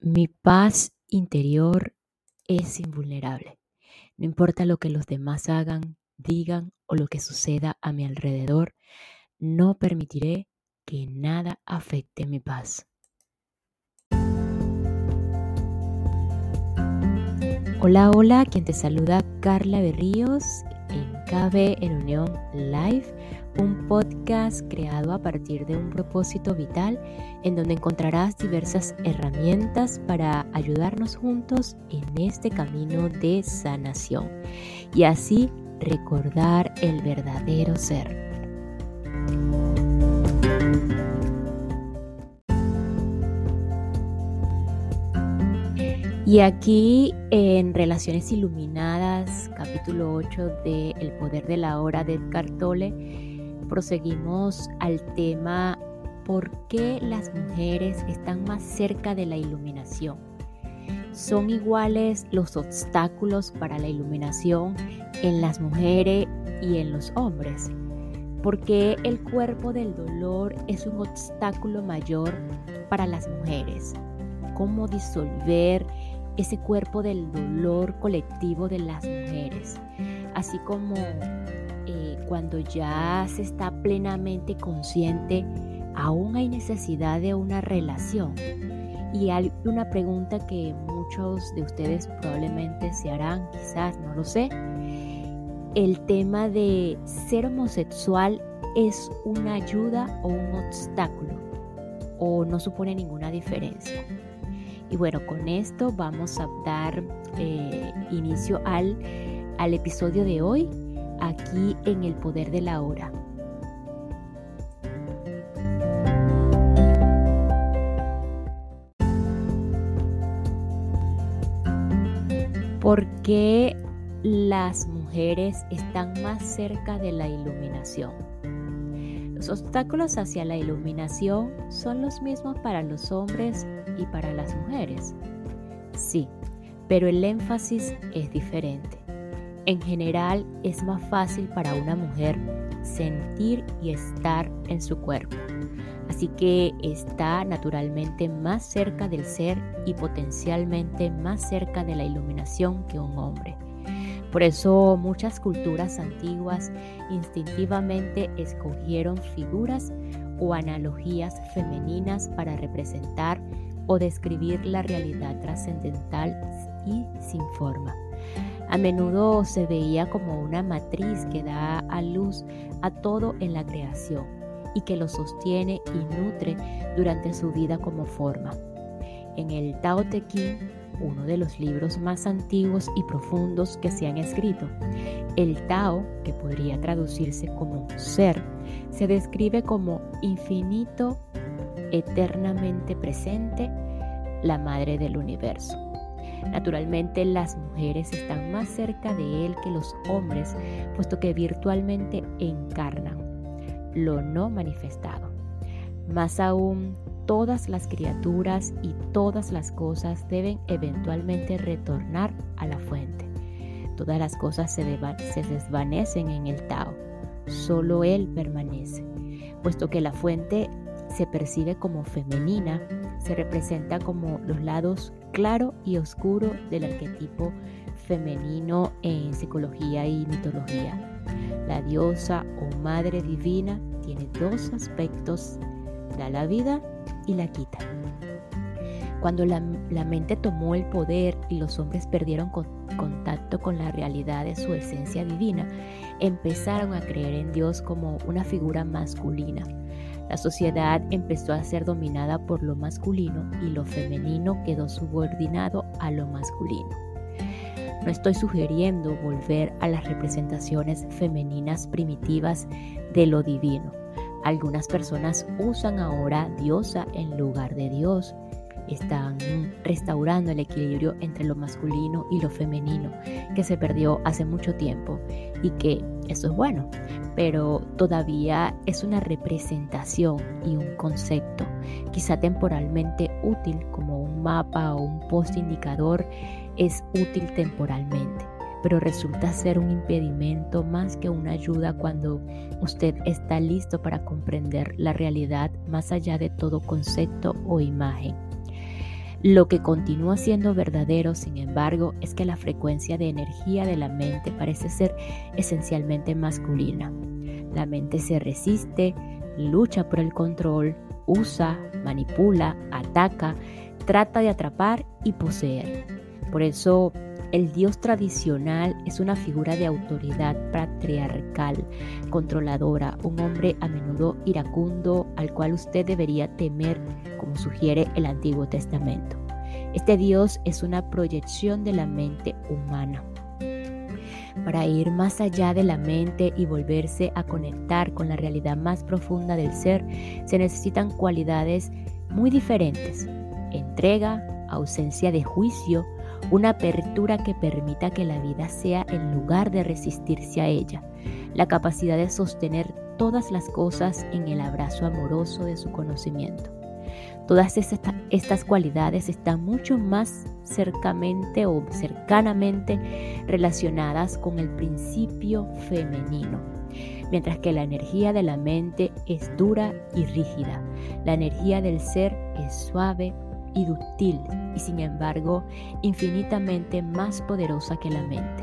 Mi paz interior es invulnerable. No importa lo que los demás hagan, digan o lo que suceda a mi alrededor, no permitiré que nada afecte mi paz. Hola, hola, quien te saluda Carla Berríos en KB en Unión Live un podcast creado a partir de un propósito vital en donde encontrarás diversas herramientas para ayudarnos juntos en este camino de sanación y así recordar el verdadero ser. Y aquí en Relaciones Iluminadas, capítulo 8 de El Poder de la Hora de Edgar Tolle, proseguimos al tema ¿por qué las mujeres están más cerca de la iluminación? ¿Son iguales los obstáculos para la iluminación en las mujeres y en los hombres? ¿Por qué el cuerpo del dolor es un obstáculo mayor para las mujeres? ¿Cómo disolver ese cuerpo del dolor colectivo de las mujeres? Así como cuando ya se está plenamente consciente, aún hay necesidad de una relación. Y hay una pregunta que muchos de ustedes probablemente se harán, quizás, no lo sé. El tema de ser homosexual es una ayuda o un obstáculo o no supone ninguna diferencia. Y bueno, con esto vamos a dar eh, inicio al, al episodio de hoy aquí en el poder de la hora. ¿Por qué las mujeres están más cerca de la iluminación? Los obstáculos hacia la iluminación son los mismos para los hombres y para las mujeres. Sí, pero el énfasis es diferente. En general es más fácil para una mujer sentir y estar en su cuerpo. Así que está naturalmente más cerca del ser y potencialmente más cerca de la iluminación que un hombre. Por eso muchas culturas antiguas instintivamente escogieron figuras o analogías femeninas para representar o describir la realidad trascendental y sin forma. A menudo se veía como una matriz que da a luz a todo en la creación y que lo sostiene y nutre durante su vida como forma. En el Tao Te Ching, uno de los libros más antiguos y profundos que se han escrito, el Tao, que podría traducirse como ser, se describe como infinito, eternamente presente, la madre del universo. Naturalmente las mujeres están más cerca de Él que los hombres, puesto que virtualmente encarnan lo no manifestado. Más aún, todas las criaturas y todas las cosas deben eventualmente retornar a la fuente. Todas las cosas se, desvanecen en el Tao, solo Él permanece, puesto que la fuente se percibe como femenina, se representa como los lados claro y oscuro del arquetipo femenino en psicología y mitología. La diosa o madre divina tiene dos aspectos, da la vida y la quita. Cuando la, mente tomó el poder y los hombres perdieron contacto con la realidad de su esencia divina, empezaron a creer en Dios como una figura masculina la sociedad empezó a ser dominada por lo masculino y lo femenino quedó subordinado a lo masculino. No estoy sugiriendo volver a las representaciones femeninas primitivas de lo divino. Algunas personas usan ahora diosa en lugar de Dios están restaurando el equilibrio entre lo masculino y lo femenino que se perdió hace mucho tiempo y que eso es bueno, pero todavía es una representación y un concepto, quizá temporalmente útil como un mapa o un post indicador es útil temporalmente pero resulta ser un impedimento más que una ayuda cuando usted está listo para comprender la realidad más allá de todo concepto o imagen. Lo que continúa siendo verdadero, sin embargo, es que la frecuencia de energía de la mente parece ser esencialmente masculina. La mente se resiste, lucha por el control, usa, manipula, ataca, trata de atrapar y poseer. Por eso el dios tradicional es una figura de autoridad patriarcal, controladora, un hombre a menudo iracundo al cual usted debería temer, como sugiere el Antiguo Testamento. Este dios es una proyección de la mente humana. Para ir más allá de la mente y volverse a conectar con la realidad más profunda del ser, se necesitan cualidades muy diferentes. Entrega, ausencia de juicio, una apertura que permita que la vida sea en lugar de resistirse a ella, la capacidad de sostener todas las cosas en el abrazo amoroso de su conocimiento. Todas estas cualidades están mucho más cercamente o cercanamente relacionadas con el principio femenino, mientras que la energía de la mente es dura y rígida. La energía del ser es suave, y dúctil y sin embargo infinitamente más poderosa que la mente.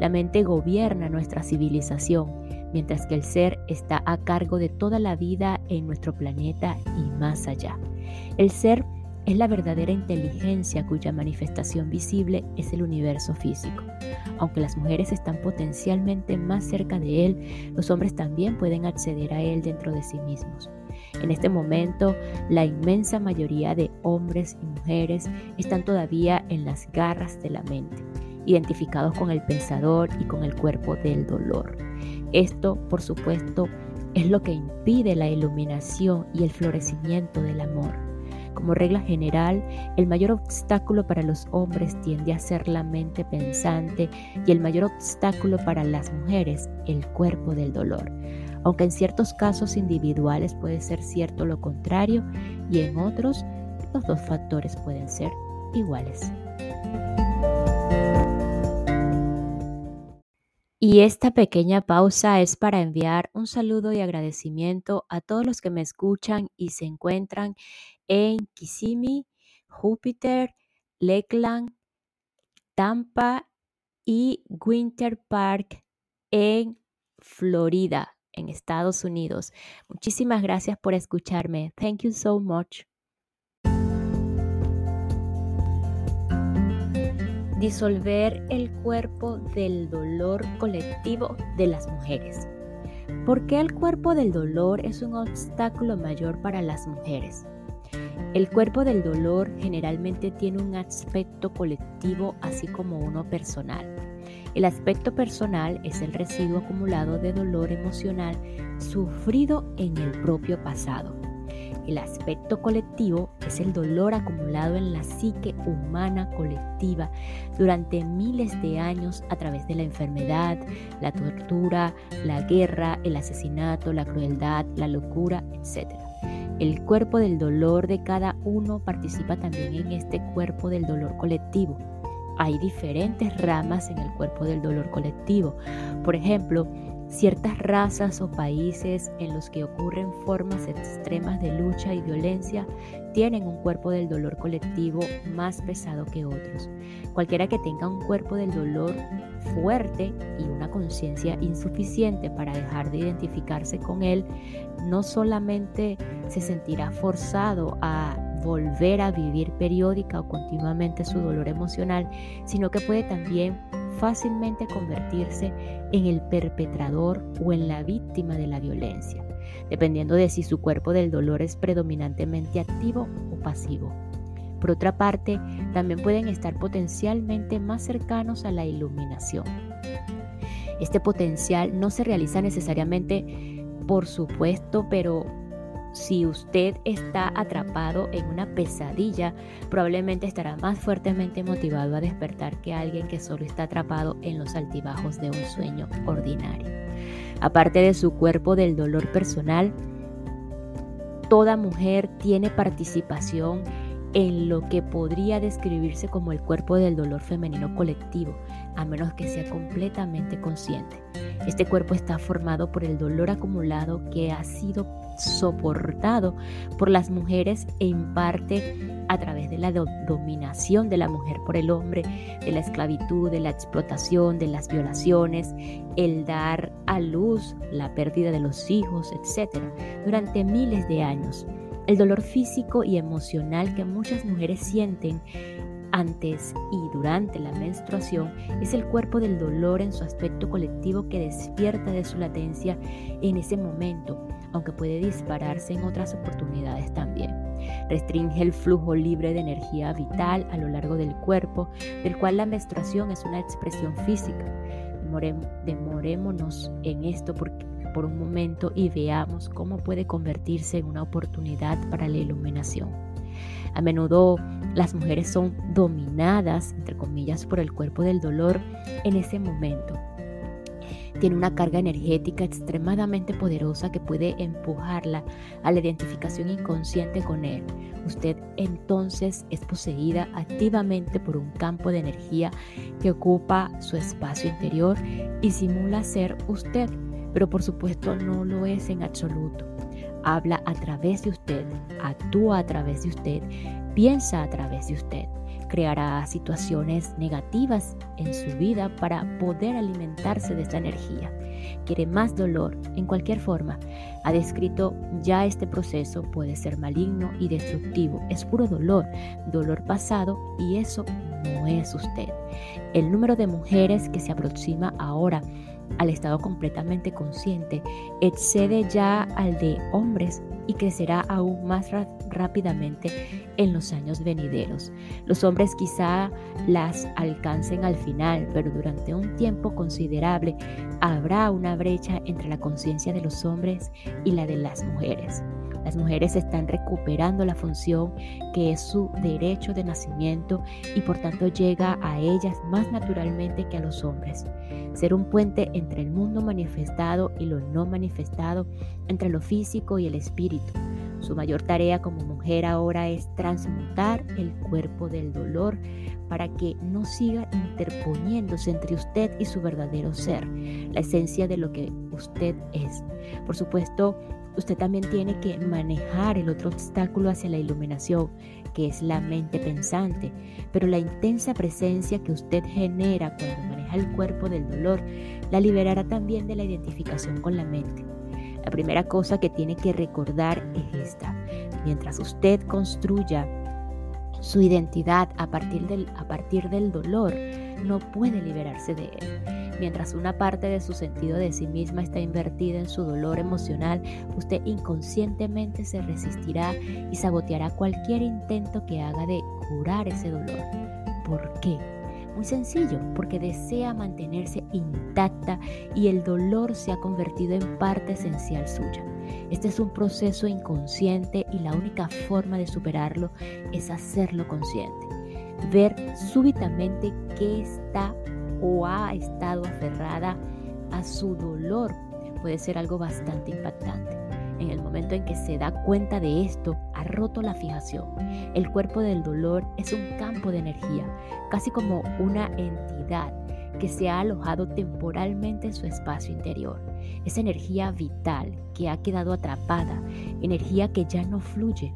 La mente gobierna nuestra civilización, mientras que el ser está a cargo de toda la vida en nuestro planeta y más allá. El ser es la verdadera inteligencia cuya manifestación visible es el universo físico. Aunque las mujeres están potencialmente más cerca de él, los hombres también pueden acceder a él dentro de sí mismos. En este momento, la inmensa mayoría de hombres y mujeres están todavía en las garras de la mente, identificados con el pensador y con el cuerpo del dolor. Esto, por supuesto, es lo que impide la iluminación y el florecimiento del amor. Como regla general, el mayor obstáculo para los hombres tiende a ser la mente pensante y el mayor obstáculo para las mujeres el cuerpo del dolor aunque en ciertos casos individuales puede ser cierto lo contrario y en otros los dos factores pueden ser iguales. Y esta pequeña pausa es para enviar un saludo y agradecimiento a todos los que me escuchan y se encuentran en Kissimmee, Júpiter, Lakeland, Tampa y Winter Park en Florida en Estados Unidos. Muchísimas gracias por escucharme. Thank you so much. Disolver el cuerpo del dolor colectivo de las mujeres. ¿Por qué el cuerpo del dolor es un obstáculo mayor para las mujeres? El cuerpo del dolor generalmente tiene un aspecto colectivo así como uno personal. El aspecto personal es el residuo acumulado de dolor emocional sufrido en el propio pasado. El aspecto colectivo es el dolor acumulado en la psique humana colectiva durante miles de años a través de la enfermedad, la tortura, la guerra, el asesinato, la crueldad, la locura, etc. El cuerpo del dolor de cada uno participa también en este cuerpo del dolor colectivo. Hay diferentes ramas en el cuerpo del dolor colectivo. Por ejemplo, ciertas razas o países en los que ocurren formas extremas de lucha y violencia tienen un cuerpo del dolor colectivo más pesado que otros. Cualquiera que tenga un cuerpo del dolor fuerte y una conciencia insuficiente para dejar de identificarse con él, no solamente se sentirá forzado a volver a vivir periódica o continuamente su dolor emocional, sino que puede también fácilmente convertirse en el perpetrador o en la víctima de la violencia, dependiendo de si su cuerpo del dolor es predominantemente activo o pasivo. Por otra parte, también pueden estar potencialmente más cercanos a la iluminación. Este potencial no se realiza necesariamente, por supuesto, pero si usted está atrapado en una pesadilla, probablemente estará más fuertemente motivado a despertar que alguien que solo está atrapado en los altibajos de un sueño ordinario. Aparte de su cuerpo del dolor personal, toda mujer tiene participación en lo que podría describirse como el cuerpo del dolor femenino colectivo, a menos que sea completamente consciente. Este cuerpo está formado por el dolor acumulado que ha sido soportado por las mujeres en parte a través de la dominación de la mujer por el hombre, de la esclavitud, de la explotación, de las violaciones, el dar a luz, la pérdida de los hijos, etc. Durante miles de años, el dolor físico y emocional que muchas mujeres sienten antes y durante la menstruación es el cuerpo del dolor en su aspecto colectivo que despierta de su latencia en ese momento, aunque puede dispararse en otras oportunidades también. Restringe el flujo libre de energía vital a lo largo del cuerpo, del cual la menstruación es una expresión física. Demorémonos en esto por un momento y veamos cómo puede convertirse en una oportunidad para la iluminación. A menudo las mujeres son dominadas, entre comillas, por el cuerpo del dolor en ese momento. Tiene una carga energética extremadamente poderosa que puede empujarla a la identificación inconsciente con él. Usted entonces es poseída activamente por un campo de energía que ocupa su espacio interior y simula ser usted, pero por supuesto no lo es en absoluto habla a través de usted, actúa a través de usted, piensa a través de usted. Creará situaciones negativas en su vida para poder alimentarse de esta energía. Quiere más dolor en cualquier forma. Ha descrito ya este proceso puede ser maligno y destructivo. Es puro dolor, dolor pasado y eso no es usted. El número de mujeres que se aproxima ahora al estado completamente consciente excede ya al de hombres y crecerá aún más rápidamente en los años venideros. Los hombres quizá las alcancen al final, pero durante un tiempo considerable habrá una brecha entre la conciencia de los hombres y la de las mujeres. Las mujeres están recuperando la función que es su derecho de nacimiento y por tanto llega a ellas más naturalmente que a los hombres. Ser un puente entre el mundo manifestado y lo no manifestado, entre lo físico y el espíritu. Su mayor tarea como mujer ahora es transmutar el cuerpo del dolor para que no siga interponiéndose entre usted y su verdadero ser, la esencia de lo que usted es. Por supuesto, usted también tiene que manejar el otro obstáculo hacia la iluminación, que es la mente pensante, pero la intensa presencia que usted genera cuando maneja el cuerpo del dolor la liberará también de la identificación con la mente. La primera cosa que tiene que recordar es esta. Mientras usted construya su identidad a partir del, a partir del dolor, no puede liberarse de él. Mientras una parte de su sentido de sí misma está invertida en su dolor emocional, usted inconscientemente se resistirá y saboteará cualquier intento que haga de curar ese dolor. ¿Por qué? Muy sencillo, porque desea mantenerse intacta y el dolor se ha convertido en parte esencial suya. Este es un proceso inconsciente y la única forma de superarlo es hacerlo consciente. Ver súbitamente que está o ha estado aferrada a su dolor puede ser algo bastante impactante. En el momento en que se da cuenta de esto, ha roto la fijación. El cuerpo del dolor es un campo de energía, casi como una entidad que se ha alojado temporalmente en su espacio interior. Es energía vital que ha quedado atrapada, energía que ya no fluye,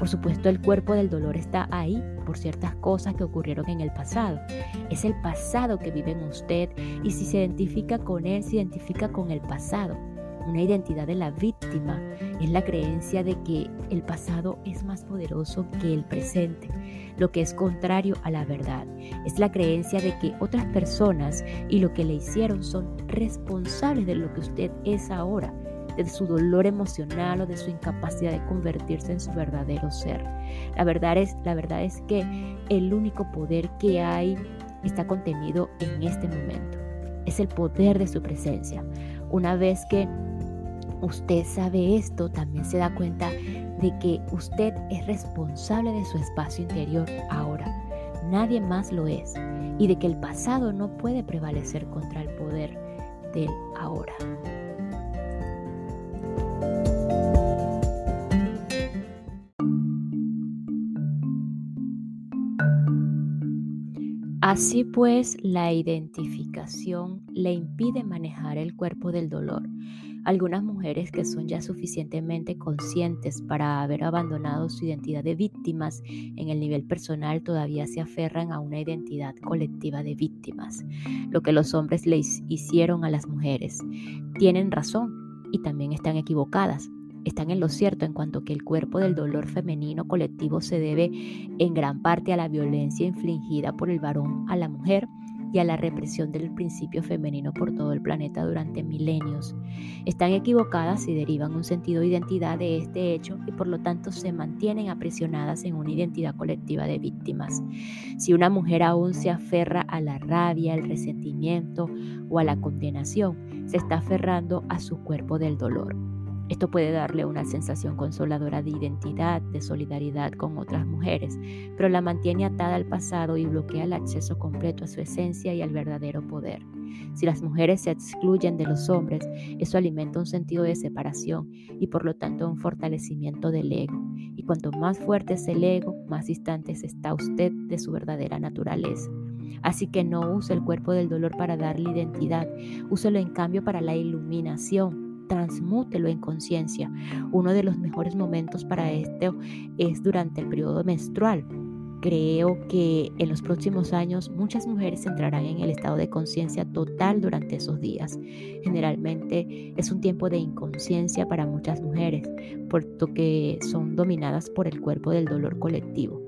por supuesto, el cuerpo del dolor está ahí por ciertas cosas que ocurrieron en el pasado. Es el pasado que vive en usted y si se identifica con él, se identifica con el pasado. Una identidad de la víctima es la creencia de que el pasado es más poderoso que el presente, lo que es contrario a la verdad. Es la creencia de que otras personas y lo que le hicieron son responsables de lo que usted es ahora de su dolor emocional o de su incapacidad de convertirse en su verdadero ser. La verdad es, la verdad es que el único poder que hay está contenido en este momento. Es el poder de su presencia. Una vez que usted sabe esto, también se da cuenta de que usted es responsable de su espacio interior ahora. Nadie más lo es. Y de que el pasado no puede prevalecer contra el poder del ahora. Así pues, la identificación le impide manejar el cuerpo del dolor. Algunas mujeres que son ya suficientemente conscientes para haber abandonado su identidad de víctimas en el nivel personal todavía se aferran a una identidad colectiva de víctimas, lo que los hombres les hicieron a las mujeres. Tienen razón y también están equivocadas están en lo cierto en cuanto que el cuerpo del dolor femenino colectivo se debe en gran parte a la violencia infligida por el varón a la mujer y a la represión del principio femenino por todo el planeta durante milenios. Están equivocadas y derivan un sentido de identidad de este hecho y por lo tanto se mantienen aprisionadas en una identidad colectiva de víctimas. Si una mujer aún se aferra a la rabia, el resentimiento o a la condenación, se está aferrando a su cuerpo del dolor. Esto puede darle una sensación consoladora de identidad, de solidaridad con otras mujeres, pero la mantiene atada al pasado y bloquea el acceso completo a su esencia y al verdadero poder. Si las mujeres se excluyen de los hombres, eso alimenta un sentido de separación y por lo tanto un fortalecimiento del ego. Y cuanto más fuerte es el ego, más distante está usted de su verdadera naturaleza. Así que no use el cuerpo del dolor para darle identidad, úselo en cambio para la iluminación, transmútelo en conciencia. Uno de los mejores momentos para esto es durante el periodo menstrual. Creo que en los próximos años muchas mujeres entrarán en el estado de conciencia total durante esos días. Generalmente es un tiempo de inconsciencia para muchas mujeres, puesto que son dominadas por el cuerpo del dolor colectivo.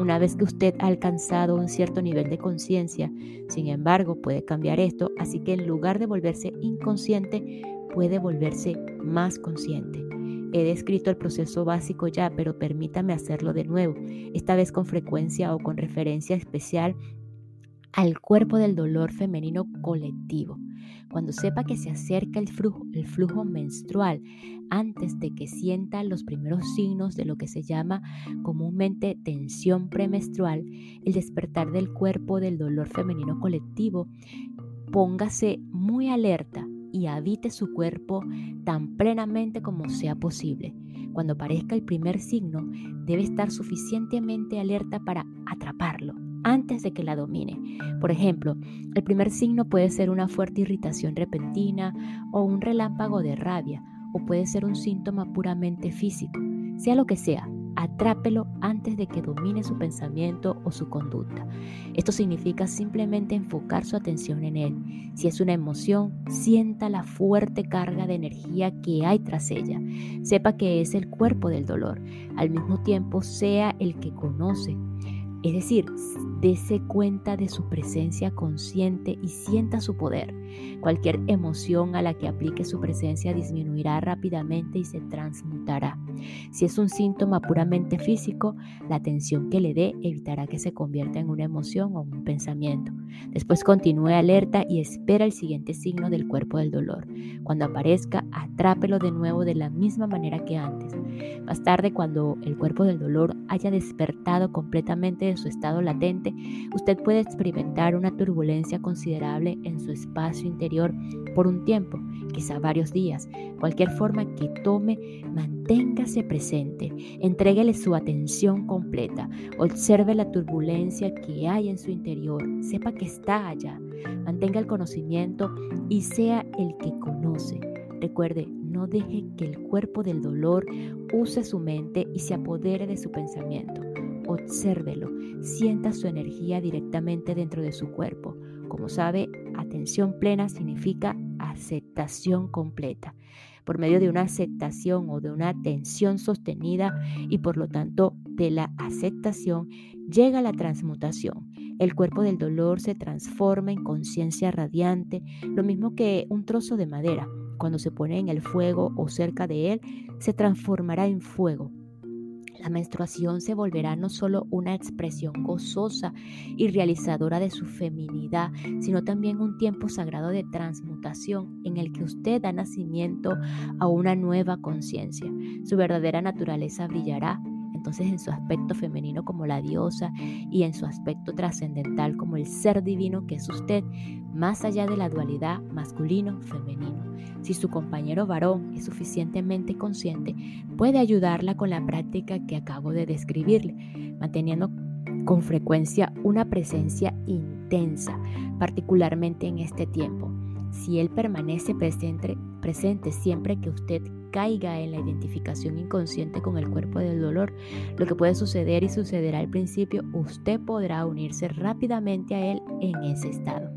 Una vez que usted ha alcanzado un cierto nivel de conciencia, sin embargo, puede cambiar esto, así que en lugar de volverse inconsciente, puede volverse más consciente. He descrito el proceso básico ya, pero permítame hacerlo de nuevo, esta vez con frecuencia o con referencia especial al cuerpo del dolor femenino colectivo. Cuando sepa que se acerca el flujo, menstrual, antes de que sienta los primeros signos de lo que se llama comúnmente tensión premenstrual, el despertar del cuerpo del dolor femenino colectivo, póngase muy alerta y habite su cuerpo tan plenamente como sea posible. Cuando aparezca el primer signo, debe estar suficientemente alerta para atraparlo antes de que la domine. Por ejemplo, el primer signo puede ser una fuerte irritación repentina o un relámpago de rabia, o puede ser un síntoma puramente físico. Sea lo que sea, Atrápelo antes de que domine su pensamiento o su conducta. Esto significa simplemente enfocar su atención en él. Si es una emoción, sienta la fuerte carga de energía que hay tras ella. Sepa que es el cuerpo del dolor. Al mismo tiempo, sea el que conoce es decir, dése cuenta de su presencia consciente y sienta su poder. Cualquier emoción a la que aplique su presencia disminuirá rápidamente y se transmutará. Si es un síntoma puramente físico, la atención que le dé evitará que se convierta en una emoción o un pensamiento. Después continúe alerta y espera el siguiente signo del cuerpo del dolor. Cuando aparezca, atrápelo de nuevo de la misma manera que antes. Más tarde, cuando el cuerpo del dolor haya despertado completamente de su estado latente, usted puede experimentar una turbulencia considerable en su espacio interior por un tiempo, quizá varios días. Cualquier forma que tome, manténgase presente, entréguele su atención completa, observe la turbulencia que hay en su interior, sepa que está allá, mantenga el conocimiento y sea el que conoce. Recuerde, no deje que el cuerpo del dolor use su mente y se apodere de su pensamiento. Obsérvelo, sienta su energía directamente dentro de su cuerpo. Como sabe, atención plena significa aceptación completa. Por medio de una aceptación o de una atención sostenida y por lo tanto de la aceptación llega la transmutación. El cuerpo del dolor se transforma en conciencia radiante, lo mismo que un trozo de madera. Cuando se pone en el fuego o cerca de él, se transformará en fuego. La menstruación se volverá no solo una expresión gozosa y realizadora de su feminidad, sino también un tiempo sagrado de transmutación en el que usted da nacimiento a una nueva conciencia. Su verdadera naturaleza brillará entonces en su aspecto femenino como la diosa y en su aspecto trascendental como el ser divino que es usted, más allá de la dualidad masculino-femenino. Si su compañero varón es suficientemente consciente, puede ayudarla con la práctica que acabo de describirle, manteniendo con frecuencia una presencia intensa, particularmente en este tiempo. Si él permanece presente, presente siempre que usted caiga en la identificación inconsciente con el cuerpo del dolor. Lo que puede suceder y sucederá al principio, usted podrá unirse rápidamente a él en ese estado.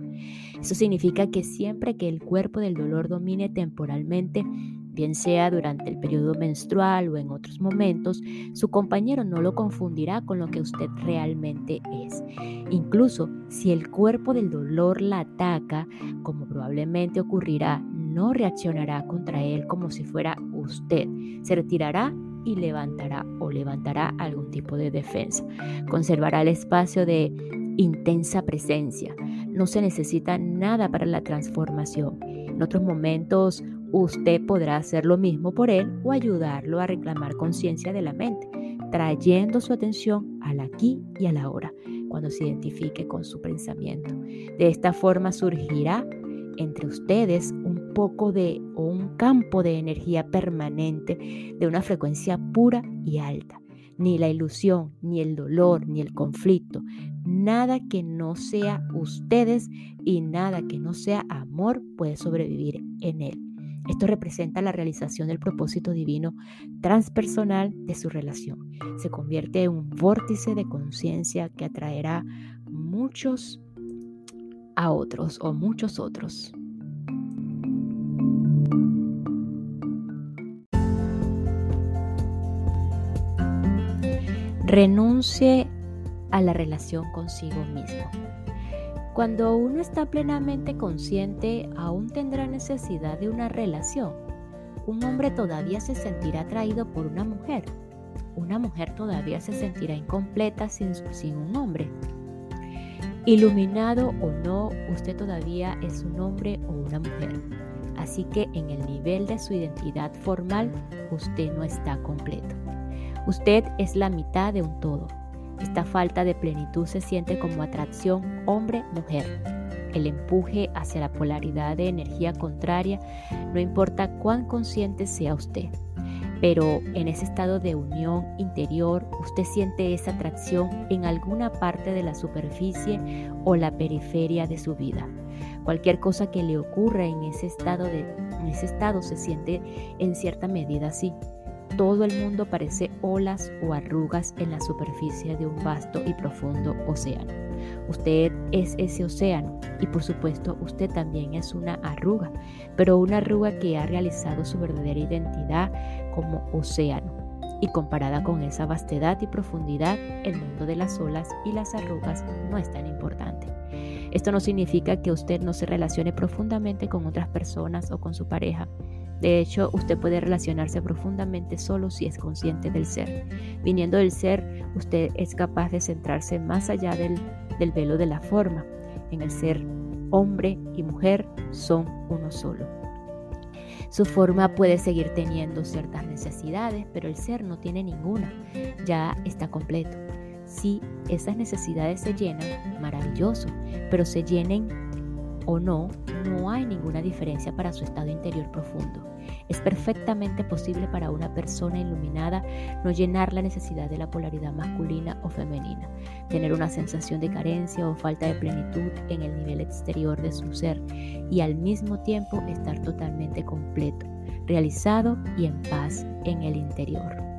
Eso significa que siempre que el cuerpo del dolor domine temporalmente, bien sea durante el periodo menstrual o en otros momentos, su compañero no lo confundirá con lo que usted realmente es. Incluso si el cuerpo del dolor la ataca, como probablemente ocurrirá, no reaccionará contra él como si fuera usted. Se retirará y levantará o levantará algún tipo de defensa. Conservará el espacio de intensa presencia. No se necesita nada para la transformación. En otros momentos usted podrá hacer lo mismo por él o ayudarlo a reclamar conciencia de la mente, trayendo su atención al aquí y a la ahora, cuando se identifique con su pensamiento. De esta forma surgirá entre ustedes un poco de o un campo de energía permanente de una frecuencia pura y alta. Ni la ilusión, ni el dolor, ni el conflicto, nada que no sea ustedes y nada que no sea amor puede sobrevivir en él. Esto representa la realización del propósito divino transpersonal de su relación. Se convierte en un vórtice de conciencia que atraerá muchos a otros o muchos otros. Renuncie a la relación consigo mismo. Cuando uno está plenamente consciente, aún tendrá necesidad de una relación. Un hombre todavía se sentirá atraído por una mujer. Una mujer todavía se sentirá incompleta sin, sin un hombre. Iluminado o no, usted todavía es un hombre o una mujer. Así que en el nivel de su identidad formal, usted no está completo. Usted es la mitad de un todo. Esta falta de plenitud se siente como atracción hombre-mujer. El empuje hacia la polaridad de energía contraria, no importa cuán consciente sea usted pero en ese estado de unión interior usted siente esa atracción en alguna parte de la superficie o la periferia de su vida. Cualquier cosa que le ocurra en ese estado, en ese estado se siente en cierta medida así. Todo el mundo parece olas o arrugas en la superficie de un vasto y profundo océano. Usted es ese océano y por supuesto usted también es una arruga, pero una arruga que ha realizado su verdadera identidad como océano. Y comparada con esa vastedad y profundidad, el mundo de las olas y las arrugas no es tan importante. Esto no significa que usted no se relacione profundamente con otras personas o con su pareja. De hecho, usted puede relacionarse profundamente solo si es consciente del ser. Viniendo del ser, usted es capaz de centrarse más allá del, del velo de la forma. En el ser, hombre y mujer son uno solo. Su forma puede seguir teniendo ciertas necesidades, pero el ser no tiene ninguna. Ya está completo. Si esas necesidades se llenan, maravilloso, pero se llenen o no, no hay ninguna diferencia para su estado interior profundo. Es perfectamente posible para una persona iluminada no llenar la necesidad de la polaridad masculina o femenina, tener una sensación de carencia o falta de plenitud en el nivel exterior de su ser y al mismo tiempo estar totalmente completo, realizado y en paz en el interior.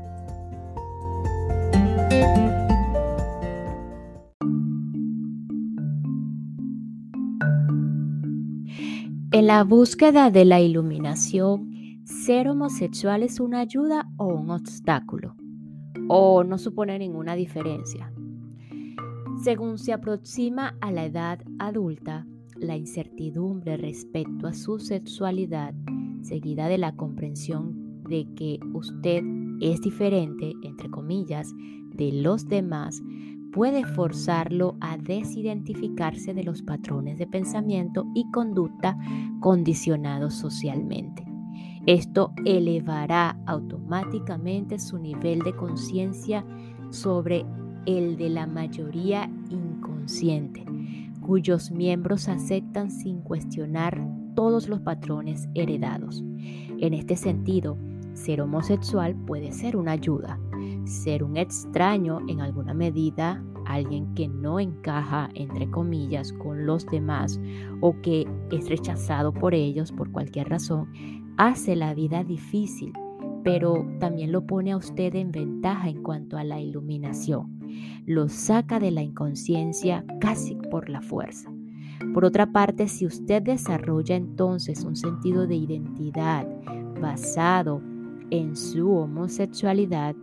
En la búsqueda de la iluminación, ser homosexual es una ayuda o un obstáculo, o no supone ninguna diferencia. Según se aproxima a la edad adulta, la incertidumbre respecto a su sexualidad, seguida de la comprensión de que usted es diferente, entre comillas, de los demás, puede forzarlo a desidentificarse de los patrones de pensamiento y conducta condicionados socialmente. Esto elevará automáticamente su nivel de conciencia sobre el de la mayoría inconsciente, cuyos miembros aceptan sin cuestionar todos los patrones heredados. En este sentido, ser homosexual puede ser una ayuda, ser un extraño en alguna medida, alguien que no encaja, entre comillas, con los demás o que es rechazado por ellos por cualquier razón, hace la vida difícil, pero también lo pone a usted en ventaja en cuanto a la iluminación. Lo saca de la inconsciencia casi por la fuerza. Por otra parte, si usted desarrolla entonces un sentido de identidad basado en su homosexualidad,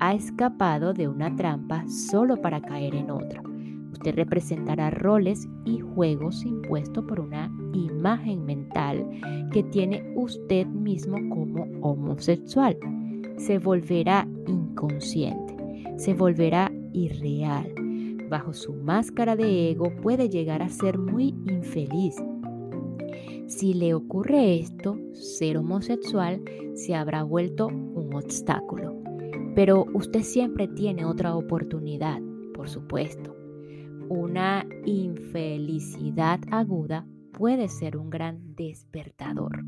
ha escapado de una trampa solo para caer en otra. Usted representará roles y juegos impuestos por una imagen mental que tiene usted mismo como homosexual. Se volverá inconsciente, se volverá irreal. Bajo su máscara de ego puede llegar a ser muy infeliz. Si le ocurre esto, ser homosexual se habrá vuelto un obstáculo. Pero usted siempre tiene otra oportunidad, por supuesto. Una infelicidad aguda puede ser un gran despertador.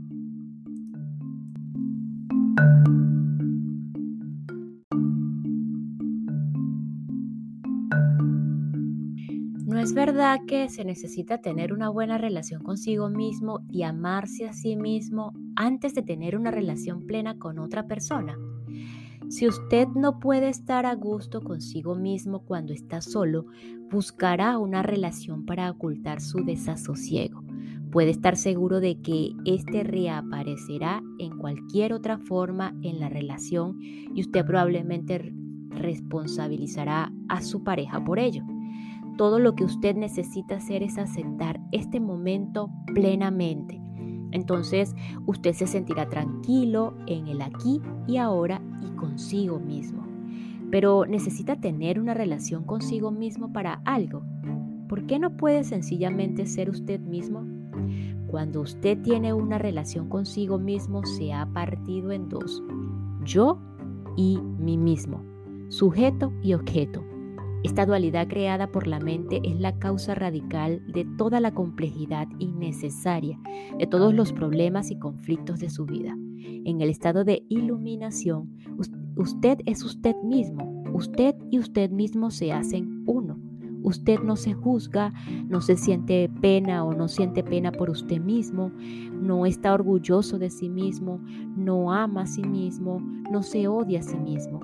No es verdad que se necesita tener una buena relación consigo mismo y amarse a sí mismo antes de tener una relación plena con otra persona. Si usted no puede estar a gusto consigo mismo cuando está solo, buscará una relación para ocultar su desasosiego. Puede estar seguro de que éste reaparecerá en cualquier otra forma en la relación y usted probablemente responsabilizará a su pareja por ello. Todo lo que usted necesita hacer es aceptar este momento plenamente entonces usted se sentirá tranquilo en el aquí y ahora y consigo mismo. Pero necesita tener una relación consigo mismo para algo. ¿Por qué no puede sencillamente ser usted mismo? Cuando usted tiene una relación consigo mismo se ha partido en dos. Yo y mí mismo. Sujeto y objeto. Esta dualidad creada por la mente es la causa radical de toda la complejidad innecesaria de todos los problemas y conflictos de su vida. En el estado de iluminación, usted es usted mismo. Usted y usted mismo se hacen uno. Usted no se juzga, no se siente pena o no siente pena por usted mismo, no está orgulloso de sí mismo, no ama a sí mismo, no se odia a sí mismo.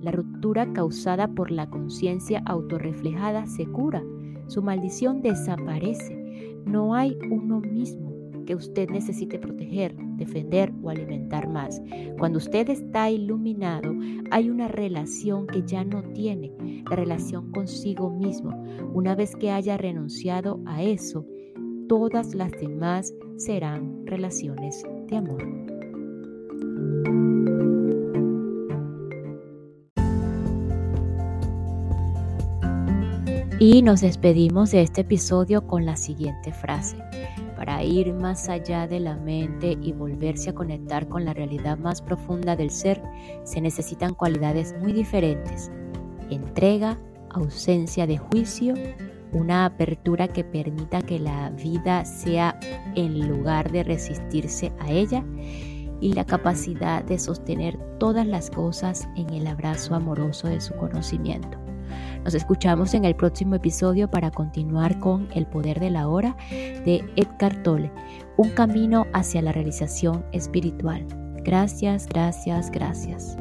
La ruptura causada por la conciencia autorreflejada se cura. Su maldición desaparece. No hay uno mismo que usted necesite proteger, defender o alimentar más. Cuando usted está iluminado, hay una relación que ya no tiene, la relación consigo mismo. Una vez que haya renunciado a eso, todas las demás serán relaciones de amor. Y nos despedimos de este episodio con la siguiente frase. Para ir más allá de la mente y volverse a conectar con la realidad más profunda del ser, se necesitan cualidades muy diferentes. Entrega, ausencia de juicio, una apertura que permita que la vida sea en lugar de resistirse a ella y la capacidad de sostener todas las cosas en el abrazo amoroso de su conocimiento. Nos escuchamos en el próximo episodio para continuar con El poder de la hora de Edgar Tolle, un camino hacia la realización espiritual. Gracias, gracias, gracias.